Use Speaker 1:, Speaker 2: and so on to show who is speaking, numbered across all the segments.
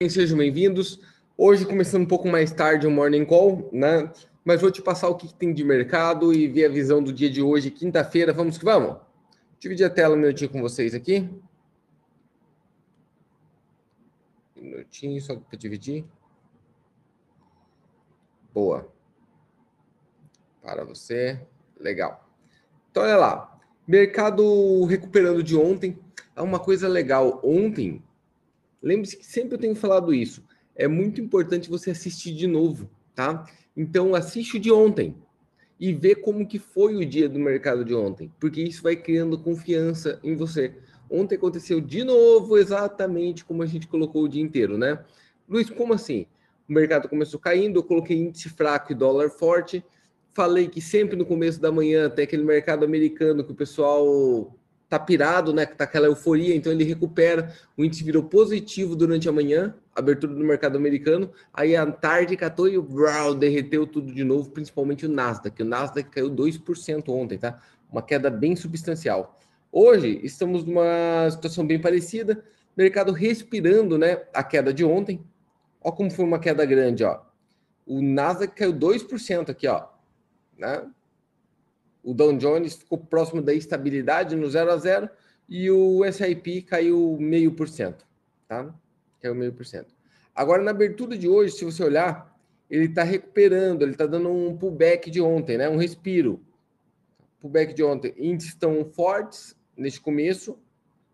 Speaker 1: Sejam bem-vindos. Hoje, começando um pouco mais tarde o Morning Call, né? Mas vou te passar o que tem de mercado e ver a visão do dia de hoje, quinta-feira. Vamos que vamos? Dividir a tela um minutinho com vocês aqui. Um minutinho só para dividir. Boa. Para você. Legal. Então, olha lá. Mercado recuperando de ontem. É uma coisa legal. Ontem, Lembre-se que sempre eu tenho falado isso. É muito importante você assistir de novo, tá? Então assiste o de ontem e vê como que foi o dia do mercado de ontem, porque isso vai criando confiança em você. Ontem aconteceu de novo exatamente como a gente colocou o dia inteiro, né? Luiz, como assim? O mercado começou caindo, eu coloquei índice fraco e dólar forte. Falei que sempre no começo da manhã tem aquele mercado americano que o pessoal tá pirado, né? Tá aquela euforia, então ele recupera. O índice virou positivo durante a manhã, abertura do mercado americano. Aí à tarde catou e brau, derreteu tudo de novo, principalmente o Nasdaq. O Nasdaq caiu 2% ontem, tá? Uma queda bem substancial. Hoje estamos numa situação bem parecida, mercado respirando, né? A queda de ontem. Ó como foi uma queda grande, ó. O Nasdaq caiu 2% aqui, ó, né? O Dow Jones ficou próximo da estabilidade no 0 a 0 e o S&P caiu meio por cento, tá? Caiu meio por cento. Agora na abertura de hoje, se você olhar, ele está recuperando, ele está dando um pullback de ontem, né? Um respiro. Pullback de ontem. Índices estão fortes neste começo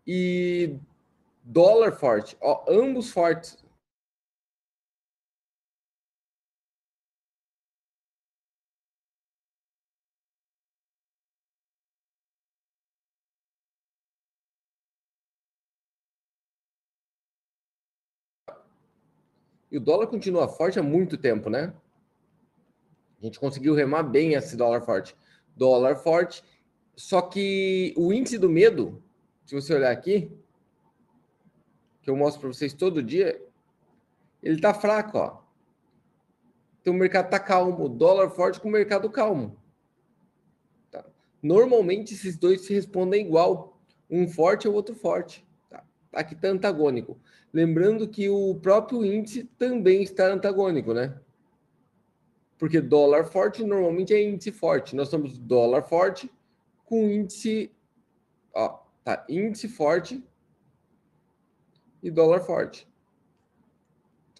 Speaker 1: e dólar forte, ó, ambos fortes E o dólar continua forte há muito tempo, né? A gente conseguiu remar bem esse dólar forte. Dólar forte. Só que o índice do medo, se você olhar aqui, que eu mostro para vocês todo dia, ele tá fraco, ó. Então o mercado tá calmo, dólar forte com o mercado calmo. Tá? Normalmente esses dois se respondem igual, um forte e o outro forte. Aqui tá antagônico. Lembrando que o próprio índice também está antagônico, né? Porque dólar forte normalmente é índice forte. Nós temos dólar forte com índice, ó, tá, índice forte e dólar forte.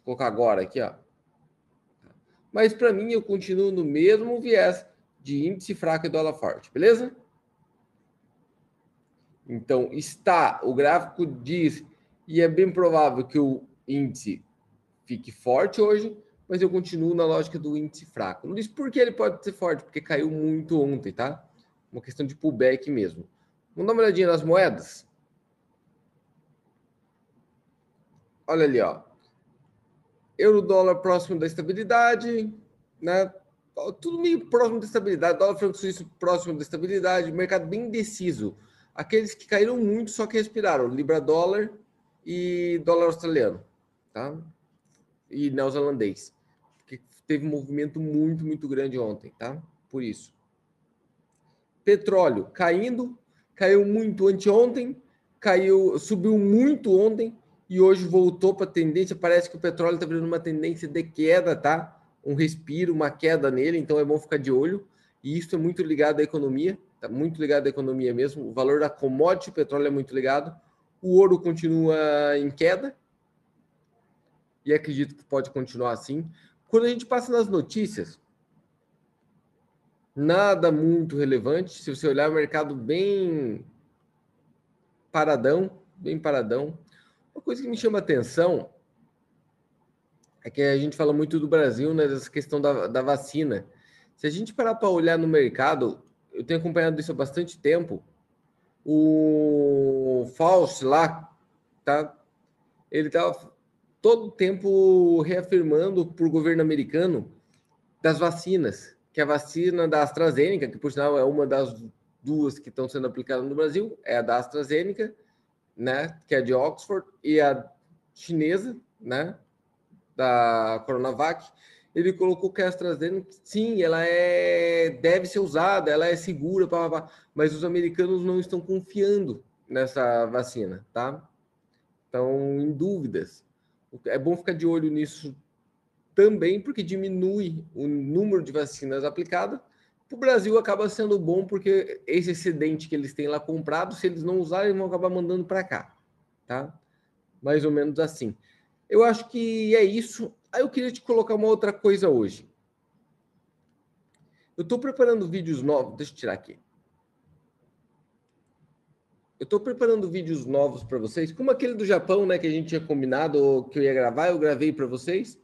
Speaker 1: Vou colocar agora aqui, ó. Mas para mim eu continuo no mesmo viés de índice fraco e dólar forte, beleza? Então está, o gráfico diz e é bem provável que o índice fique forte hoje, mas eu continuo na lógica do índice fraco. Não diz por que ele pode ser forte, porque caiu muito ontem, tá? Uma questão de pullback mesmo. Vamos dar uma olhadinha nas moedas? Olha ali, ó. Euro dólar próximo da estabilidade, né? Tudo meio próximo da estabilidade. Dólar franco suíço próximo da estabilidade. Mercado bem indeciso. Aqueles que caíram muito só que respiraram. Libra dólar e dólar australiano, tá? E neozelandês, que teve um movimento muito, muito grande ontem, tá? Por isso. Petróleo caindo, caiu muito anteontem, caiu, subiu muito ontem e hoje voltou para tendência. Parece que o petróleo está virando uma tendência de queda, tá? Um respiro, uma queda nele, então é bom ficar de olho. E isso é muito ligado à economia, tá muito ligado à economia mesmo. O valor da commodity, o petróleo é muito ligado. O ouro continua em queda. E acredito que pode continuar assim. Quando a gente passa nas notícias, nada muito relevante. Se você olhar o mercado bem paradão, bem paradão. Uma coisa que me chama atenção é que a gente fala muito do Brasil, né, dessa questão da, da vacina. Se a gente parar para olhar no mercado, eu tenho acompanhado isso há bastante tempo o Fauci lá, tá? Ele estava todo o tempo reafirmando para o governo americano das vacinas, que a vacina da AstraZeneca, que por sinal é uma das duas que estão sendo aplicadas no Brasil, é a da AstraZeneca, né, que é de Oxford, e a chinesa, né, da Coronavac, ele colocou que a AstraZeneca, sim, ela é deve ser usada, ela é segura, pá, pá, mas os americanos não estão confiando nessa vacina, tá? Estão em dúvidas. É bom ficar de olho nisso também, porque diminui o número de vacinas aplicadas. Para o Brasil acaba sendo bom, porque esse excedente que eles têm lá comprado, se eles não usarem, eles vão acabar mandando para cá. Tá? Mais ou menos assim. Eu acho que é isso. Aí eu queria te colocar uma outra coisa hoje. Eu estou preparando vídeos novos. Deixa eu tirar aqui. Eu estou preparando vídeos novos para vocês, como aquele do Japão, né, que a gente tinha combinado que eu ia gravar, eu gravei para vocês.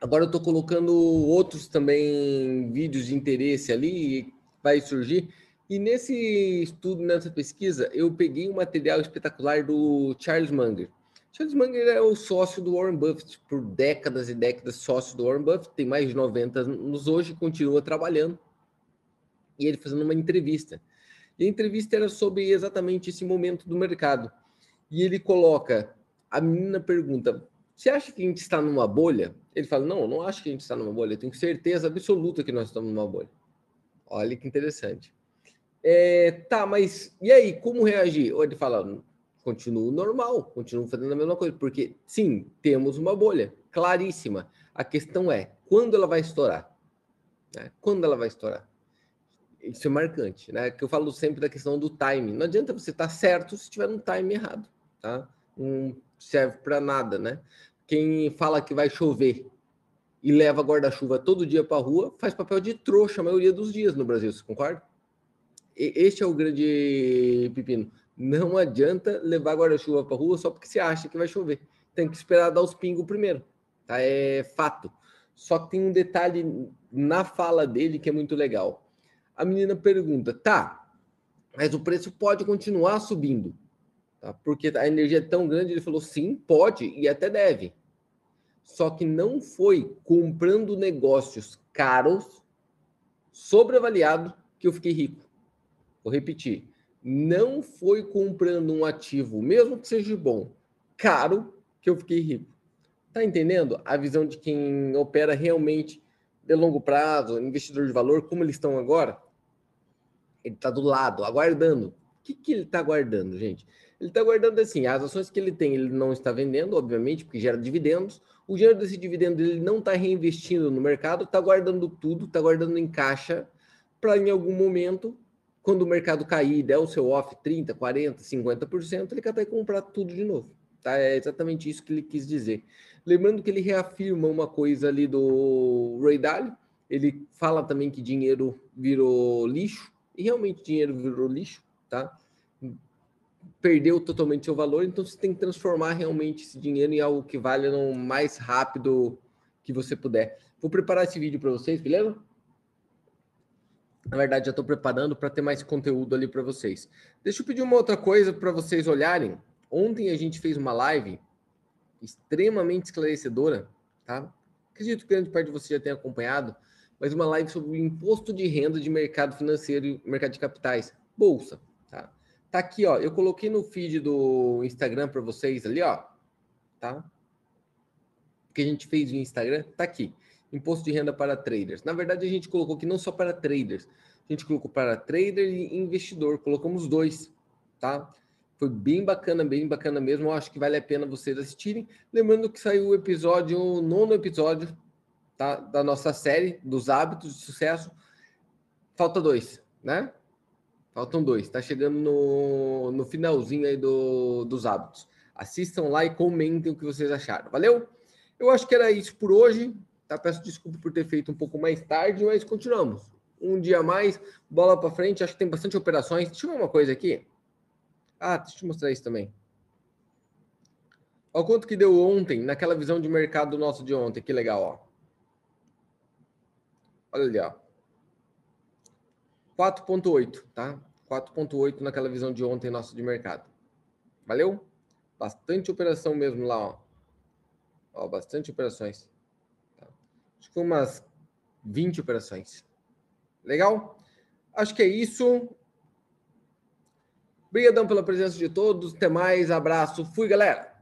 Speaker 1: Agora eu estou colocando outros também vídeos de interesse ali, vai surgir. E nesse estudo, nessa pesquisa, eu peguei um material espetacular do Charles Munger. Charles Munger é o sócio do Warren Buffett, por décadas e décadas sócio do Warren Buffett, tem mais de 90 anos hoje, continua trabalhando. E ele fazendo uma entrevista. E a entrevista era sobre exatamente esse momento do mercado. E ele coloca, a menina pergunta, você acha que a gente está numa bolha? Ele fala, não, não acho que a gente está numa bolha, eu tenho certeza absoluta que nós estamos numa bolha. Olha que interessante. É, tá, mas e aí, como reagir? Ele fala, continuo normal, continuo fazendo a mesma coisa, porque sim, temos uma bolha, claríssima. A questão é, quando ela vai estourar? Né? Quando ela vai estourar? Isso é marcante, né? Que eu falo sempre da questão do timing. Não adianta você estar tá certo se tiver um time errado, tá? Não serve para nada, né? Quem fala que vai chover e leva guarda-chuva todo dia para a rua faz papel de trouxa a maioria dos dias no Brasil, você concorda? Este é o grande pepino. Não adianta levar guarda-chuva para rua só porque você acha que vai chover. Tem que esperar dar os pingos primeiro, tá? É fato. Só que tem um detalhe na fala dele que é muito legal a menina pergunta: tá, mas o preço pode continuar subindo, tá? porque a energia é tão grande. Ele falou: sim, pode e até deve. Só que não foi comprando negócios caros, sobreavaliado, que eu fiquei rico. Vou repetir: não foi comprando um ativo, mesmo que seja bom, caro, que eu fiquei rico. Tá entendendo a visão de quem opera realmente de longo prazo, investidor de valor, como eles estão agora? Ele está do lado, aguardando. O que, que ele está aguardando, gente? Ele está aguardando assim, as ações que ele tem, ele não está vendendo, obviamente, porque gera dividendos. O dinheiro desse dividendo ele não está reinvestindo no mercado, está guardando tudo, está guardando em caixa para em algum momento, quando o mercado cair, der o seu off 30, 40, 50%, ele capaz comprar tudo de novo. Tá? É exatamente isso que ele quis dizer. Lembrando que ele reafirma uma coisa ali do Ray Dalio, ele fala também que dinheiro virou lixo, e realmente dinheiro virou lixo, tá? Perdeu totalmente seu valor, então você tem que transformar realmente esse dinheiro em algo que vale no mais rápido que você puder. Vou preparar esse vídeo para vocês, beleza? Na verdade, já estou preparando para ter mais conteúdo ali para vocês. Deixa eu pedir uma outra coisa para vocês olharem. Ontem a gente fez uma live extremamente esclarecedora, tá? Acredito que grande parte de vocês já tenha acompanhado mas uma live sobre o imposto de renda de mercado financeiro e mercado de capitais, bolsa, tá? Tá aqui, ó, eu coloquei no feed do Instagram para vocês ali, ó, tá? Que a gente fez no Instagram, tá aqui. Imposto de renda para traders. Na verdade, a gente colocou que não só para traders, a gente colocou para trader e investidor, colocamos dois, tá? Foi bem bacana, bem bacana mesmo. Eu acho que vale a pena vocês assistirem. Lembrando que saiu o episódio, o nono episódio tá? da nossa série dos hábitos de sucesso. Falta dois, né? Faltam dois. Está chegando no, no finalzinho aí do, dos hábitos. Assistam lá e comentem o que vocês acharam. Valeu? Eu acho que era isso por hoje. Tá? Peço desculpa por ter feito um pouco mais tarde, mas continuamos. Um dia mais, bola para frente. Acho que tem bastante operações. Deixa eu ver uma coisa aqui. Ah, deixa eu te mostrar isso também. Olha quanto que deu ontem, naquela visão de mercado nosso de ontem. Que legal, ó. Olha ali, ó. 4.8, tá? 4.8 naquela visão de ontem nossa de mercado. Valeu? Bastante operação mesmo lá, ó. ó bastante operações. Foi umas 20 operações. Legal? Acho que é isso. Obrigadão pela presença de todos. Até mais. Abraço. Fui, galera.